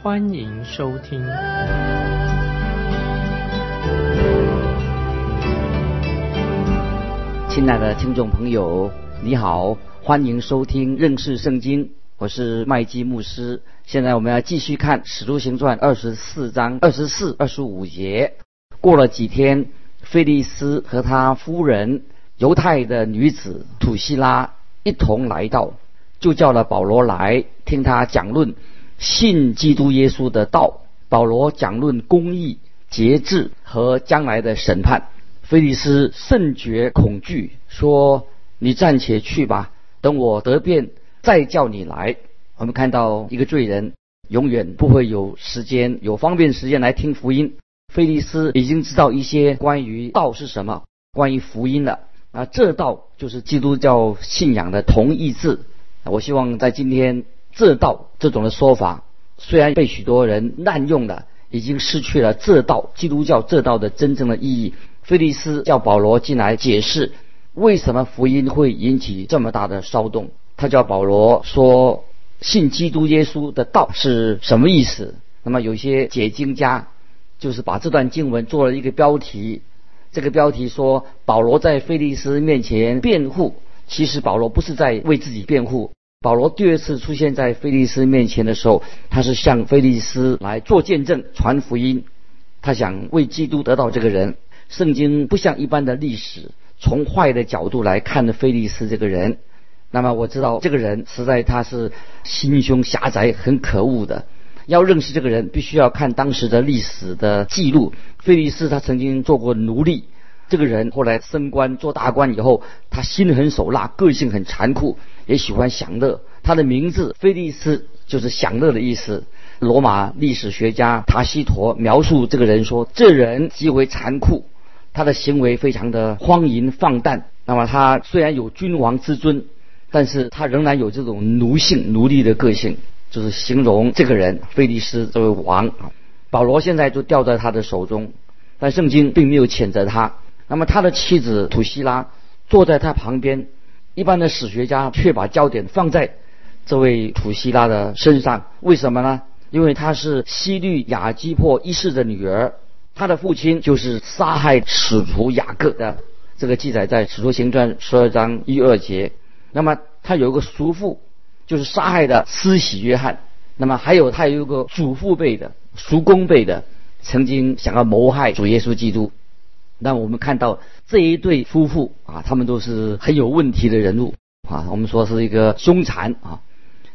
欢迎收听。亲爱的听众朋友，你好，欢迎收听认识圣经。我是麦基牧师，现在我们要继续看《使徒行传》二十四章二十四、二十五节。过了几天，菲利斯和他夫人犹太的女子土希拉一同来到，就叫了保罗来听他讲论信基督耶稣的道。保罗讲论公义、节制和将来的审判。菲利斯甚觉恐惧，说：“你暂且去吧，等我得便。”再叫你来，我们看到一个罪人永远不会有时间、有方便时间来听福音。菲利斯已经知道一些关于道是什么，关于福音了。啊，这道就是基督教信仰的同义字。我希望在今天，这道这种的说法虽然被许多人滥用了，已经失去了这道基督教这道的真正的意义。菲利斯叫保罗进来解释，为什么福音会引起这么大的骚动。他叫保罗说：“信基督耶稣的道是什么意思？”那么有些解经家就是把这段经文做了一个标题，这个标题说保罗在菲利斯面前辩护。其实保罗不是在为自己辩护。保罗第二次出现在菲利斯面前的时候，他是向菲利斯来做见证、传福音。他想为基督得到这个人。圣经不像一般的历史，从坏的角度来看的菲利斯这个人。那么我知道这个人实在他是心胸狭窄、很可恶的。要认识这个人，必须要看当时的历史的记录。菲利斯他曾经做过奴隶，这个人后来升官做大官以后，他心狠手辣，个性很残酷，也喜欢享乐。他的名字菲利斯就是享乐的意思。罗马历史学家塔西佗描述这个人说：这人极为残酷，他的行为非常的荒淫放荡。那么他虽然有君王之尊。但是他仍然有这种奴性、奴隶的个性，就是形容这个人菲利斯这位王啊。保罗现在就掉在他的手中，但圣经并没有谴责他。那么他的妻子土希拉坐在他旁边，一般的史学家却把焦点放在这位土希拉的身上。为什么呢？因为她是西律亚基珀一世的女儿，她的父亲就是杀害使徒雅各的。这个记载在《使徒行传》十二章一二节。那么他有一个叔父，就是杀害的施洗约翰。那么还有他有一个祖父辈的、叔公辈的，曾经想要谋害主耶稣基督。那我们看到这一对夫妇啊，他们都是很有问题的人物啊。我们说是一个凶残啊。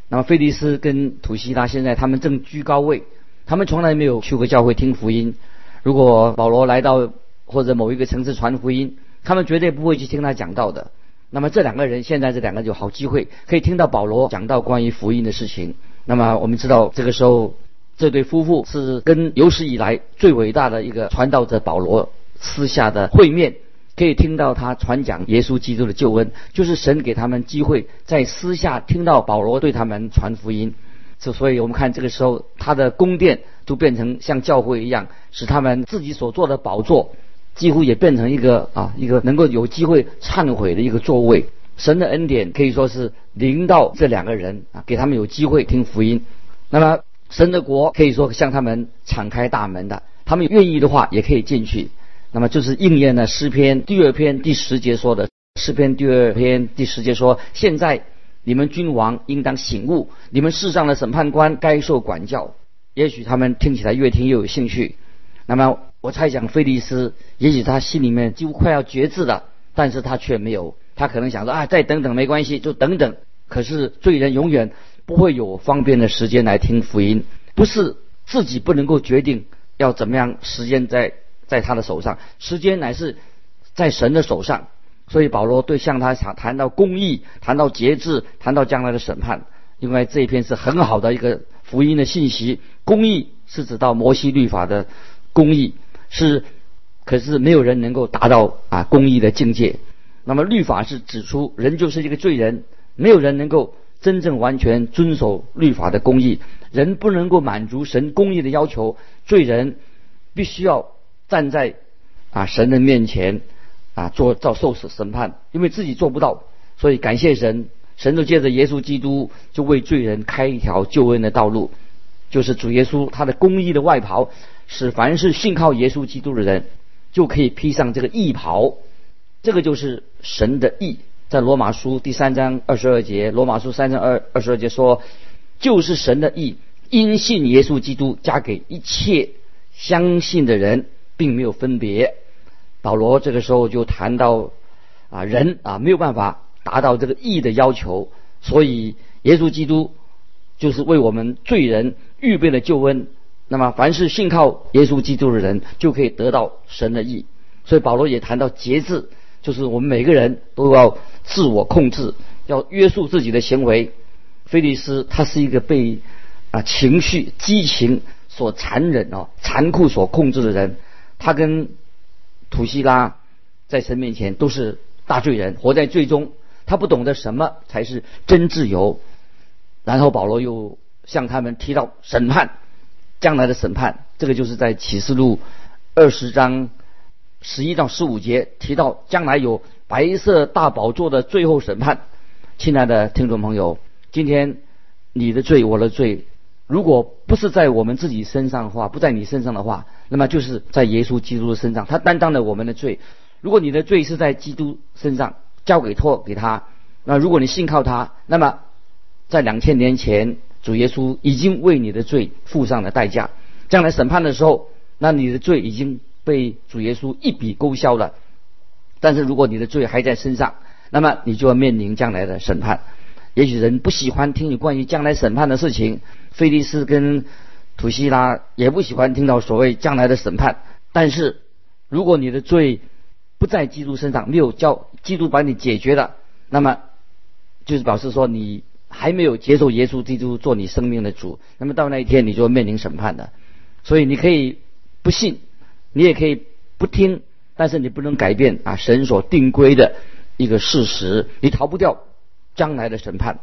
那么菲利斯跟土希拉现在他们正居高位，他们从来没有去过教会听福音。如果保罗来到或者某一个城市传福音，他们绝对不会去听他讲道的。那么这两个人现在这两个有好机会可以听到保罗讲到关于福音的事情。那么我们知道这个时候这对夫妇是跟有史以来最伟大的一个传道者保罗私下的会面，可以听到他传讲耶稣基督的救恩，就是神给他们机会在私下听到保罗对他们传福音。这所以我们看这个时候他的宫殿都变成像教会一样，使他们自己所做的宝座。几乎也变成一个啊，一个能够有机会忏悔的一个座位。神的恩典可以说是临到这两个人啊，给他们有机会听福音。那么神的国可以说向他们敞开大门的，他们愿意的话也可以进去。那么就是应验了诗篇第二篇第十节说的。诗篇第二篇第十节说：“现在你们君王应当醒悟，你们世上的审判官该受管教。”也许他们听起来越听越有兴趣。那么。我猜想，菲利斯也许他心里面几乎快要绝志了，但是他却没有，他可能想说啊，再等等没关系，就等等。可是罪人永远不会有方便的时间来听福音，不是自己不能够决定要怎么样，时间在在他的手上，时间乃是在神的手上。所以保罗对向他想谈到公义，谈到节制，谈到将来的审判，因为这一篇是很好的一个福音的信息。公义是指到摩西律法的公义，是可是没有人能够达到啊公义的境界。那么律法是指出人就是一个罪人，没有人能够真正完全遵守律法的公义，人不能够满足神公义的要求，罪人必须要站在啊神的面前啊做遭受审审判，因为自己做不到，所以感谢神。神就借着耶稣基督，就为罪人开一条救恩的道路，就是主耶稣他的公义的外袍，使凡是信靠耶稣基督的人，就可以披上这个义袍。这个就是神的义。在罗马书第三章二十二节，罗马书三章二二十二节说，就是神的义，因信耶稣基督，加给一切相信的人，并没有分别。保罗这个时候就谈到啊，人啊没有办法。达到这个义的要求，所以耶稣基督就是为我们罪人预备了救恩。那么，凡是信靠耶稣基督的人，就可以得到神的义。所以保罗也谈到节制，就是我们每个人都要自我控制，要约束自己的行为。菲利斯他是一个被啊情绪、激情所残忍哦、残酷所控制的人，他跟土希拉在神面前都是大罪人，活在罪中。他不懂得什么才是真自由，然后保罗又向他们提到审判，将来的审判，这个就是在启示录二十章十一到十五节提到将来有白色大宝座的最后审判。亲爱的听众朋友，今天你的罪，我的罪，如果不是在我们自己身上的话，不在你身上的话，那么就是在耶稣基督的身上，他担当了我们的罪。如果你的罪是在基督身上，交给托给他，那如果你信靠他，那么在两千年前，主耶稣已经为你的罪付上了代价。将来审判的时候，那你的罪已经被主耶稣一笔勾销了。但是如果你的罪还在身上，那么你就要面临将来的审判。也许人不喜欢听你关于将来审判的事情，菲利斯跟土希拉也不喜欢听到所谓将来的审判。但是如果你的罪，不在基督身上，没有叫基督把你解决了，那么就是表示说你还没有接受耶稣基督做你生命的主。那么到那一天，你就要面临审判的。所以你可以不信，你也可以不听，但是你不能改变啊神所定规的一个事实，你逃不掉将来的审判。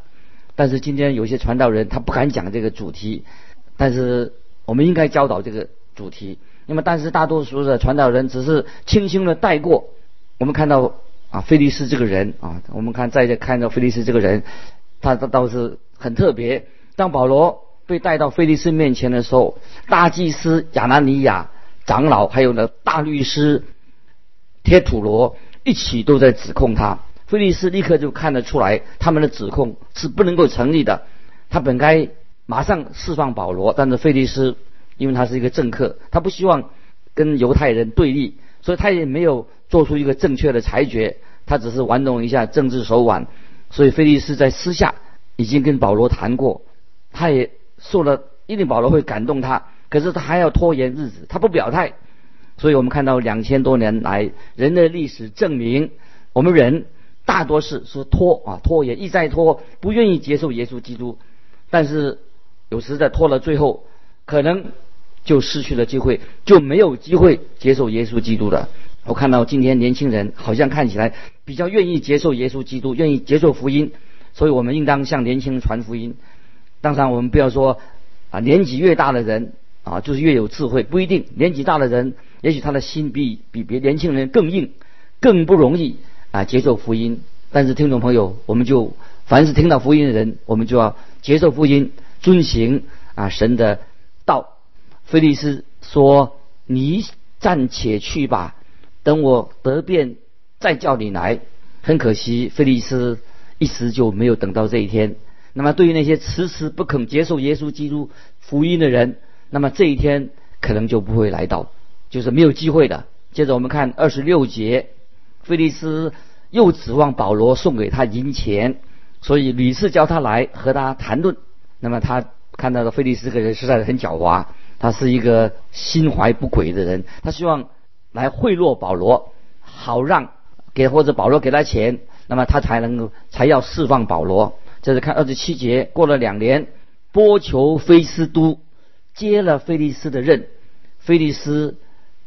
但是今天有些传道人他不敢讲这个主题，但是我们应该教导这个主题。那么，但是大多数的传道人只是轻轻的带过。我们看到啊，菲利斯这个人啊，我们看在这看到菲利斯这个人，他他倒是很特别。当保罗被带到菲利斯面前的时候，大祭司亚拿尼亚长老还有呢大律师贴土罗一起都在指控他。菲利斯立刻就看得出来，他们的指控是不能够成立的。他本该马上释放保罗，但是菲利斯。因为他是一个政客，他不希望跟犹太人对立，所以他也没有做出一个正确的裁决，他只是玩弄一下政治手腕。所以菲利斯在私下已经跟保罗谈过，他也受了一定保罗会感动他，可是他还要拖延日子，他不表态。所以我们看到两千多年来人类历史证明，我们人大多是是拖啊拖延，一再拖，不愿意接受耶稣基督，但是有时在拖了最后，可能。就失去了机会，就没有机会接受耶稣基督的。我看到今天年轻人好像看起来比较愿意接受耶稣基督，愿意接受福音，所以我们应当向年轻人传福音。当然，我们不要说啊，年纪越大的人啊，就是越有智慧，不一定。年纪大的人，也许他的心比比别年轻人更硬，更不容易啊接受福音。但是听众朋友，我们就凡是听到福音的人，我们就要接受福音，遵行啊神的道。菲利斯说：“你暂且去吧，等我得便再叫你来。”很可惜，菲利斯一时就没有等到这一天。那么，对于那些迟迟不肯接受耶稣基督福音的人，那么这一天可能就不会来到，就是没有机会的。接着我们看二十六节，菲利斯又指望保罗送给他银钱，所以屡次叫他来和他谈论。那么他看到的菲利斯这个人实在是很狡猾。他是一个心怀不轨的人，他希望来贿赂保罗，好让给或者保罗给他钱，那么他才能够才要释放保罗。这是看二十七节，过了两年，波求菲斯都接了菲利斯的任，菲利斯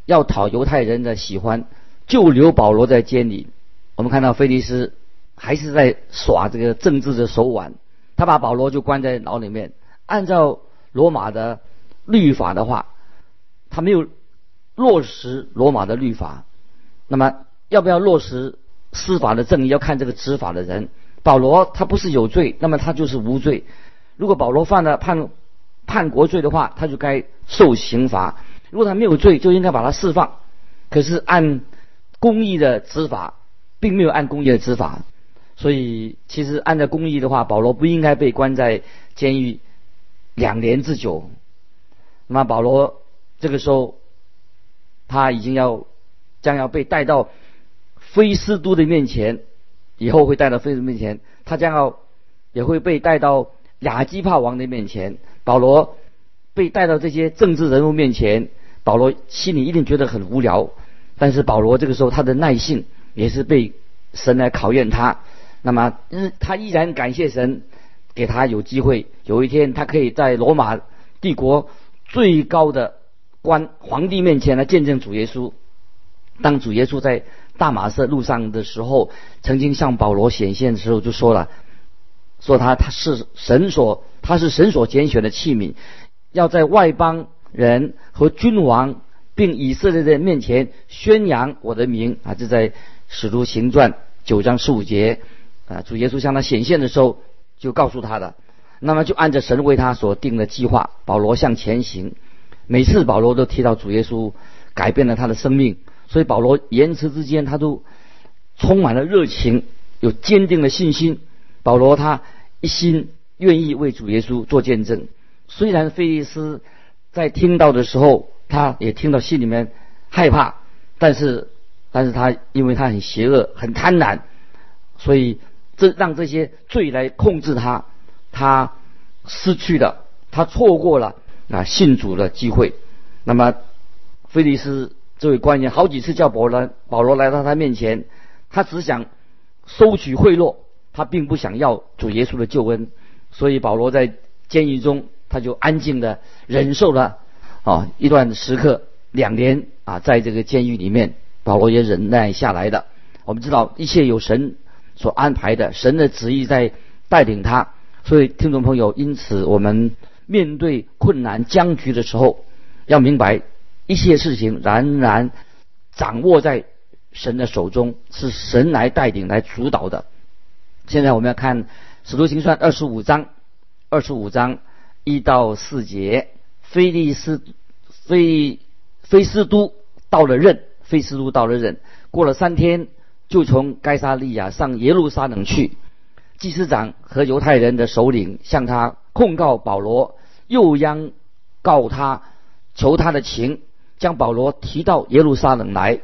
要讨犹太人的喜欢，就留保罗在监里。我们看到菲利斯还是在耍这个政治的手腕，他把保罗就关在牢里面。按照罗马的律法的话，他没有落实罗马的律法。那么要不要落实司法的正义，要看这个执法的人。保罗他不是有罪，那么他就是无罪。如果保罗犯了叛叛国罪的话，他就该受刑罚；如果他没有罪，就应该把他释放。可是按公义的执法，并没有按公义的执法，所以其实按照公义的话，保罗不应该被关在监狱两年之久。那么保罗这个时候他已经要将要被带到菲斯都的面前，以后会带到菲斯面前，他将要也会被带到。亚基帕王的面前，保罗被带到这些政治人物面前，保罗心里一定觉得很无聊。但是保罗这个时候他的耐性也是被神来考验他。那么，他依然感谢神给他有机会，有一天他可以在罗马帝国最高的官皇帝面前来见证主耶稣。当主耶稣在大马色路上的时候，曾经向保罗显现的时候，就说了。说他他是神所他是神所拣选的器皿，要在外邦人和君王并以色列的面前宣扬我的名啊！这在使徒行传九章十五节啊，主耶稣向他显现的时候就告诉他的。那么就按着神为他所定的计划，保罗向前行。每次保罗都提到主耶稣改变了他的生命，所以保罗言辞之间他都充满了热情，有坚定的信心。保罗他。一心愿意为主耶稣做见证，虽然菲利斯在听到的时候，他也听到心里面害怕，但是，但是他因为他很邪恶、很贪婪，所以这让这些罪来控制他，他失去了，他错过了啊信主的机会。那么，菲利斯这位官员好几次叫保罗，保罗来到他面前，他只想收取贿赂。他并不想要主耶稣的救恩，所以保罗在监狱中，他就安静的忍受了啊一段时刻，两年啊，在这个监狱里面，保罗也忍耐下来的。我们知道一切有神所安排的，神的旨意在带领他。所以听众朋友，因此我们面对困难僵局的时候，要明白一切事情仍然掌握在神的手中，是神来带领、来主导的。现在我们要看《使徒行传》二十五章，二十五章一到四节。菲利斯、菲菲斯都到了任，菲斯都到了任。过了三天，就从该沙利亚上耶路撒冷去。祭司长和犹太人的首领向他控告保罗，又央告他，求他的情，将保罗提到耶路撒冷来。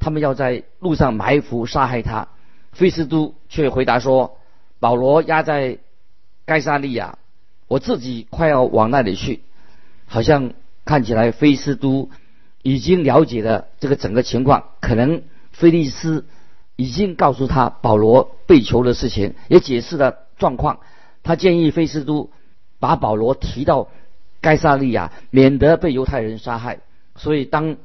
他们要在路上埋伏杀害他。菲斯都却回答说：“保罗压在该沙利亚，我自己快要往那里去。好像看起来菲斯都已经了解了这个整个情况，可能菲利斯已经告诉他保罗被囚的事情，也解释了状况。他建议菲斯都把保罗提到该萨利亚，免得被犹太人杀害。所以当。”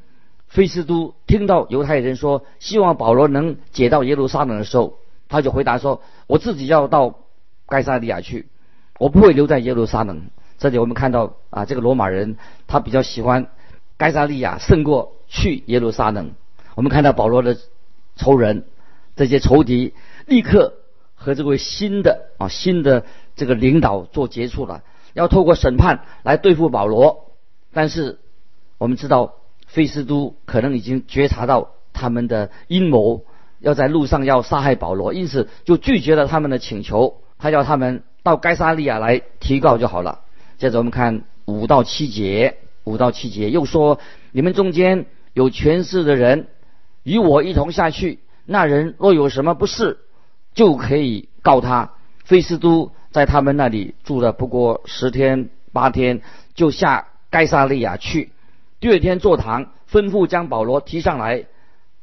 菲斯都听到犹太人说希望保罗能解到耶路撒冷的时候，他就回答说：“我自己要到该萨利亚去，我不会留在耶路撒冷。”这里我们看到啊，这个罗马人他比较喜欢该萨利亚胜过去耶路撒冷。我们看到保罗的仇人这些仇敌立刻和这位新的啊新的这个领导做接触了，要透过审判来对付保罗。但是我们知道。费斯都可能已经觉察到他们的阴谋，要在路上要杀害保罗，因此就拒绝了他们的请求。他叫他们到该沙利亚来提告就好了。接着我们看五到七节，五到七节又说：你们中间有权势的人与我一同下去，那人若有什么不是，就可以告他。费斯都在他们那里住了不过十天八天，就下盖沙利亚去。第二天坐堂，吩咐将保罗提上来。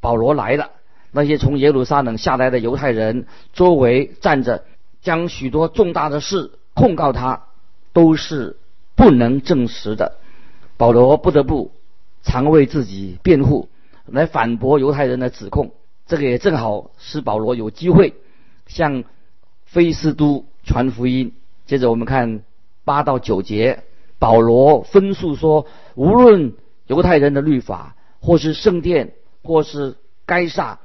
保罗来了，那些从耶路撒冷下来的犹太人周围站着，将许多重大的事控告他。都是不能证实的。保罗不得不常为自己辩护，来反驳犹太人的指控。这个也正好使保罗有机会向菲斯都传福音。接着我们看八到九节，保罗分述说，无论犹太人的律法，或是圣殿，或是该撒，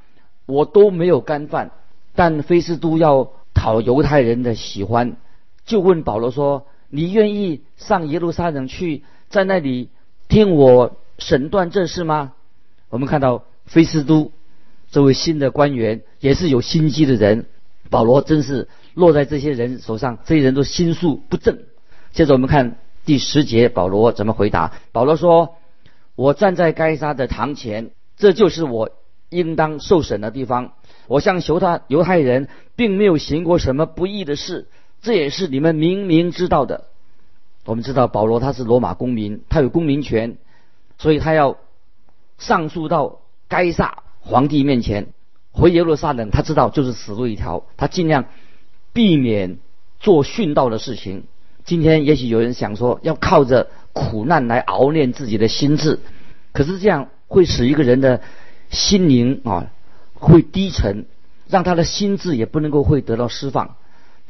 我都没有干犯。但菲斯都要讨犹太人的喜欢，就问保罗说：“你愿意上耶路撒冷去，在那里听我审断这事吗？”我们看到菲斯都这位新的官员也是有心机的人，保罗真是落在这些人手上，这些人都心术不正。接着我们看第十节，保罗怎么回答？保罗说：“我站在该杀的堂前，这就是我应当受审的地方。”我向犹太犹太人并没有行过什么不义的事，这也是你们明明知道的。我们知道保罗他是罗马公民，他有公民权，所以他要上诉到该撒皇帝面前，回耶路撒冷。他知道就是死路一条，他尽量避免做殉道的事情。今天也许有人想说，要靠着苦难来熬炼自己的心智，可是这样会使一个人的心灵啊。会低沉，让他的心智也不能够会得到释放。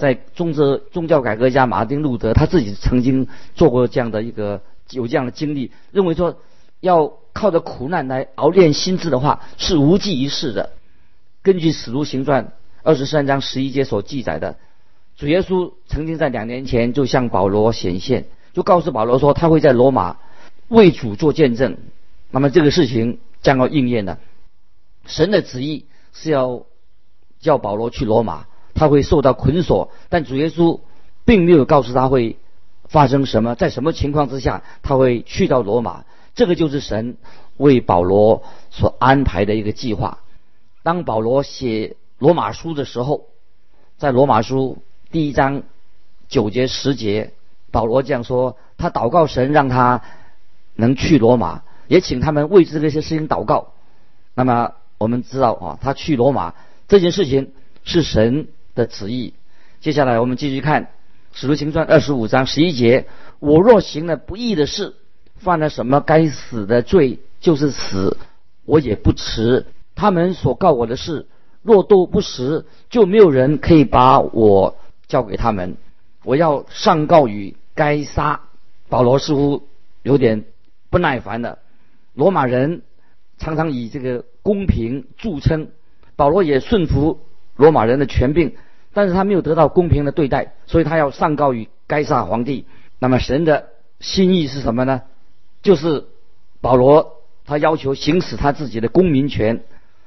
在宗教宗教改革家马丁路德他自己曾经做过这样的一个有这样的经历，认为说要靠着苦难来熬炼心智的话是无济于事的。根据《使徒行传》二十三章十一节所记载的，主耶稣曾经在两年前就向保罗显现，就告诉保罗说他会在罗马为主做见证。那么这个事情将要应验了。神的旨意是要叫保罗去罗马，他会受到捆锁，但主耶稣并没有告诉他会发生什么，在什么情况之下他会去到罗马。这个就是神为保罗所安排的一个计划。当保罗写罗马书的时候，在罗马书第一章九节十节，保罗这样说：他祷告神让他能去罗马，也请他们为这些事情祷告。那么。我们知道啊，他去罗马这件事情是神的旨意。接下来我们继续看《使徒行传》二十五章十一节：我若行了不义的事，犯了什么该死的罪，就是死，我也不迟。他们所告我的事，若都不实，就没有人可以把我交给他们。我要上告于该杀。保罗似乎有点不耐烦了。罗马人常常以这个。公平著称，保罗也顺服罗马人的权柄，但是他没有得到公平的对待，所以他要上告于该撒皇帝。那么神的心意是什么呢？就是保罗他要求行使他自己的公民权。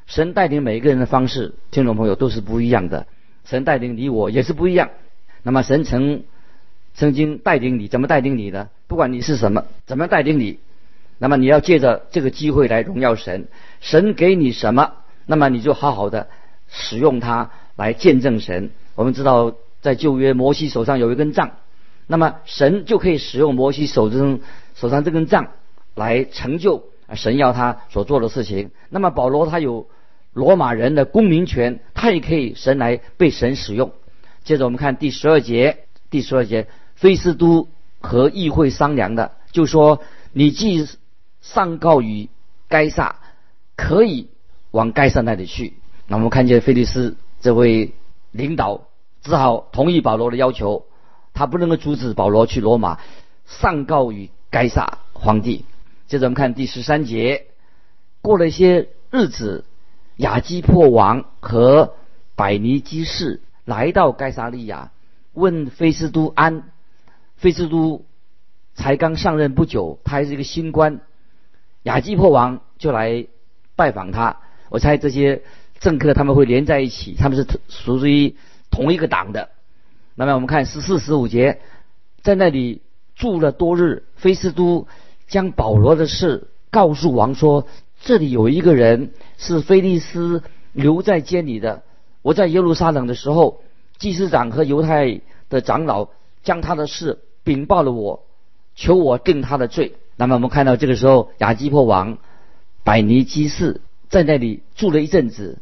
神带领每一个人的方式，听众朋友都是不一样的。神带领你我也是不一样。那么神曾曾经带领你，怎么带领你呢？不管你是什么，怎么带领你？那么你要借着这个机会来荣耀神，神给你什么，那么你就好好的使用它来见证神。我们知道在旧约摩西手上有一根杖，那么神就可以使用摩西手中手上这根杖来成就神要他所做的事情。那么保罗他有罗马人的公民权，他也可以神来被神使用。接着我们看第十二节，第十二节，菲斯都和议会商量的，就说你既上告于该撒，可以往该撒那里去。那我们看见菲利斯这位领导只好同意保罗的要求，他不能够阻止保罗去罗马上告于该撒皇帝。接着我们看第十三节，过了一些日子，亚基破王和百尼基士来到该撒利亚，问菲斯都安。菲斯都才刚上任不久，他还是一个新官。亚基破王就来拜访他，我猜这些政客他们会连在一起，他们是属于同一个党的。那么我们看十四、十五节，在那里住了多日，菲斯都将保罗的事告诉王说：“这里有一个人是菲利斯留在监里的。我在耶路撒冷的时候，祭司长和犹太的长老将他的事禀报了我，求我定他的罪。”那么我们看到这个时候，亚基破王百尼基士在那里住了一阵子。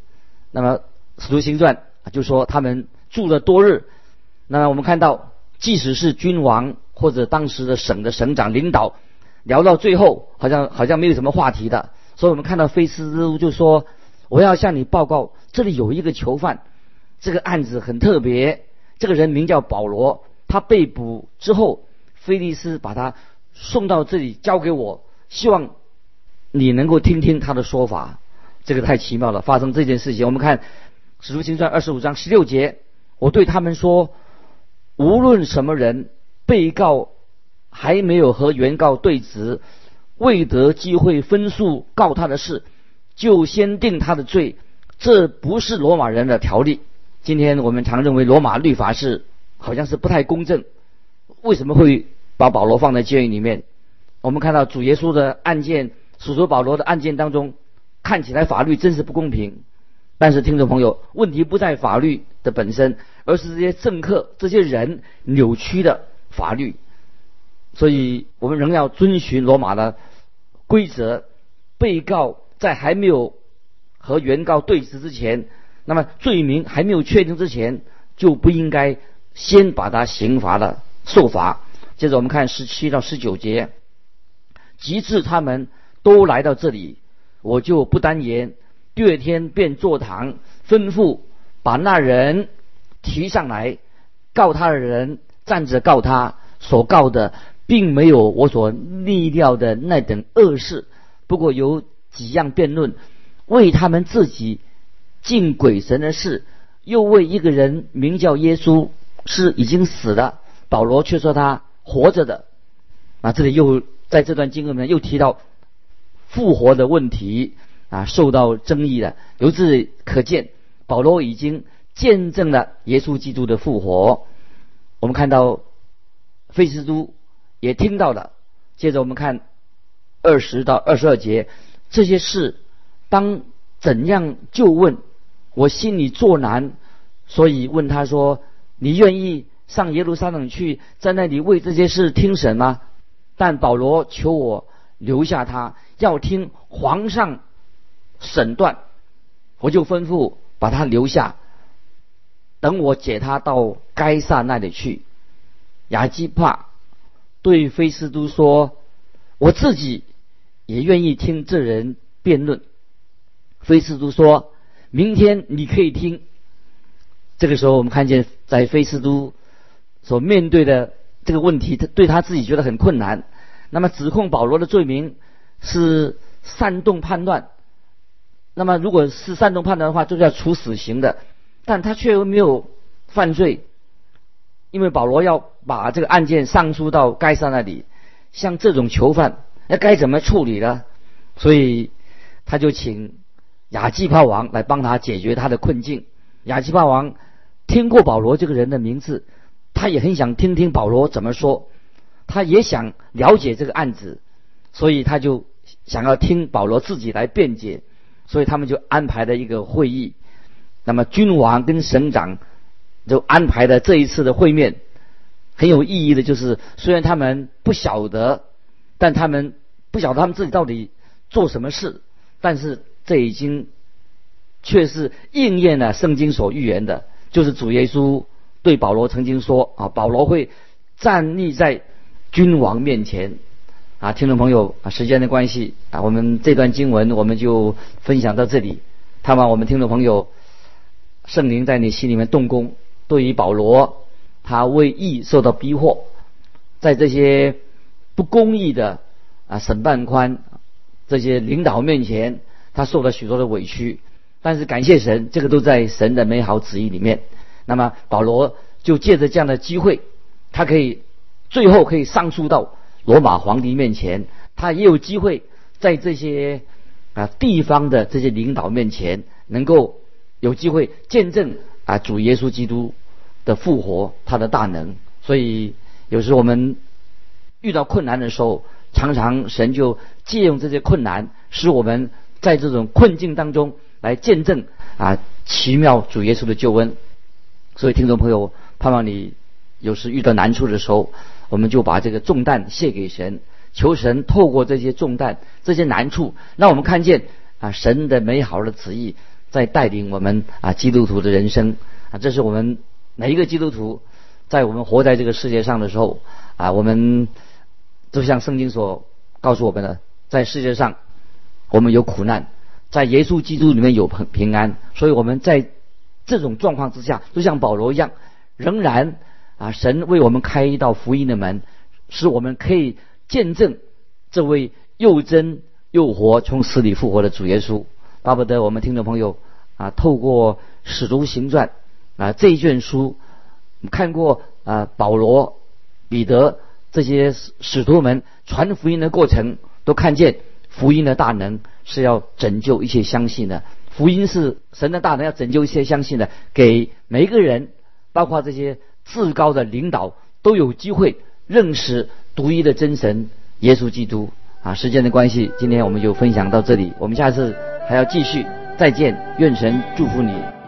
那么使徒行传就说他们住了多日。那我们看到，即使是君王或者当时的省的省长领导，聊到最后好像好像没有什么话题的，所以我们看到菲斯就说：“我要向你报告，这里有一个囚犯，这个案子很特别，这个人名叫保罗，他被捕之后，菲利斯把他送到这里交给我，希望你能够听听他的说法。”这个太奇妙了，发生这件事情，我们看《使徒行传》二十五章十六节，我对他们说：“无论什么人，被告还没有和原告对质，未得机会分诉告他的事，就先定他的罪，这不是罗马人的条例。今天我们常认为罗马律法是好像是不太公正，为什么会把保罗放在监狱里面？我们看到主耶稣的案件，属徒保罗的案件当中。”看起来法律真是不公平，但是听众朋友，问题不在法律的本身，而是这些政客、这些人扭曲的法律。所以我们仍要遵循罗马的规则。被告在还没有和原告对质之前，那么罪名还没有确定之前，就不应该先把他刑罚了受罚。接着我们看十七到十九节，及至他们都来到这里。我就不单言，第二天便坐堂吩咐把那人提上来，告他的人站着告他，所告的并没有我所立料的那等恶事，不过有几样辩论，为他们自己敬鬼神的事，又为一个人名叫耶稣是已经死了，保罗却说他活着的。啊，这里又在这段经文里面又提到。复活的问题啊，受到争议了。由此可见，保罗已经见证了耶稣基督的复活。我们看到费斯都也听到了。接着我们看二十到二十二节，这些事当怎样就问？我心里作难，所以问他说：“你愿意上耶路撒冷去，在那里为这些事听审吗？”但保罗求我留下他。要听皇上审断，我就吩咐把他留下，等我解他到该撒那里去。亚基帕对菲斯都说：“我自己也愿意听这人辩论。”菲斯都说：“明天你可以听。”这个时候，我们看见在菲斯都所面对的这个问题，他对他自己觉得很困难。那么，指控保罗的罪名。是煽动叛乱，那么如果是煽动叛乱的话，就是要处死刑的。但他却又没有犯罪，因为保罗要把这个案件上诉到该撒那里。像这种囚犯，那该怎么处理呢？所以他就请亚基帕王来帮他解决他的困境。亚基帕王听过保罗这个人的名字，他也很想听听保罗怎么说，他也想了解这个案子，所以他就。想要听保罗自己来辩解，所以他们就安排了一个会议。那么君王跟省长就安排的这一次的会面很有意义的，就是虽然他们不晓得，但他们不晓得他们自己到底做什么事，但是这已经却是应验了圣经所预言的，就是主耶稣对保罗曾经说啊，保罗会站立在君王面前。啊，听众朋友啊，时间的关系啊，我们这段经文我们就分享到这里。盼望我们听众朋友，圣灵在你心里面动工。对于保罗，他为义受到逼迫，在这些不公义的啊审判官、这些领导面前，他受了许多的委屈。但是感谢神，这个都在神的美好旨意里面。那么保罗就借着这样的机会，他可以最后可以上诉到。罗马皇帝面前，他也有机会在这些啊地方的这些领导面前，能够有机会见证啊主耶稣基督的复活，他的大能。所以有时我们遇到困难的时候，常常神就借用这些困难，使我们在这种困境当中来见证啊奇妙主耶稣的救恩。所以听众朋友，盼望你有时遇到难处的时候。我们就把这个重担卸给神，求神透过这些重担、这些难处，让我们看见啊神的美好的旨意在带领我们啊基督徒的人生。啊，这是我们每一个基督徒在我们活在这个世界上的时候啊，我们就像圣经所告诉我们的，在世界上我们有苦难，在耶稣基督里面有平平安，所以我们在这种状况之下，就像保罗一样，仍然啊，神为我们开一道福音的门，使我们可以见证这位又真又活、从死里复活的主耶稣。巴不得我们听众朋友啊，透过《使徒行传》啊这一卷书。看过啊，保罗、彼得这些使徒们传福音的过程，都看见福音的大能是要拯救一切相信的。福音是神的大能，要拯救一切相信的，给每一个人，包括这些至高的领导，都有机会认识独一的真神耶稣基督。啊，时间的关系，今天我们就分享到这里，我们下次还要继续。再见，愿神祝福你。